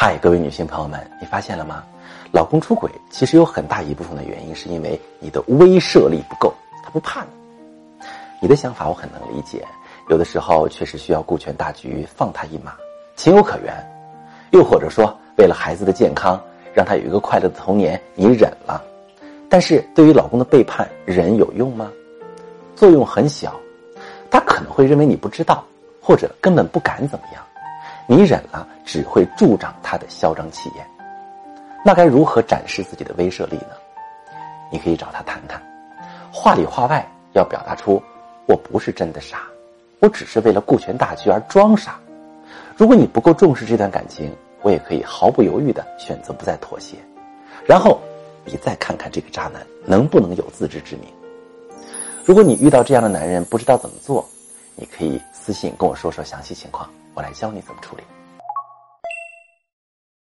嗨，各位女性朋友们，你发现了吗？老公出轨其实有很大一部分的原因是因为你的威慑力不够，他不怕你。你的想法我很能理解，有的时候确实需要顾全大局，放他一马，情有可原。又或者说，为了孩子的健康，让他有一个快乐的童年，你忍了。但是对于老公的背叛，忍有用吗？作用很小，他可能会认为你不知道，或者根本不敢怎么样。你忍了，只会助长他的嚣张气焰。那该如何展示自己的威慑力呢？你可以找他谈谈，话里话外要表达出我不是真的傻，我只是为了顾全大局而装傻。如果你不够重视这段感情，我也可以毫不犹豫的选择不再妥协。然后你再看看这个渣男能不能有自知之明。如果你遇到这样的男人不知道怎么做，你可以私信跟我说说详细情况。我来教你怎么处理。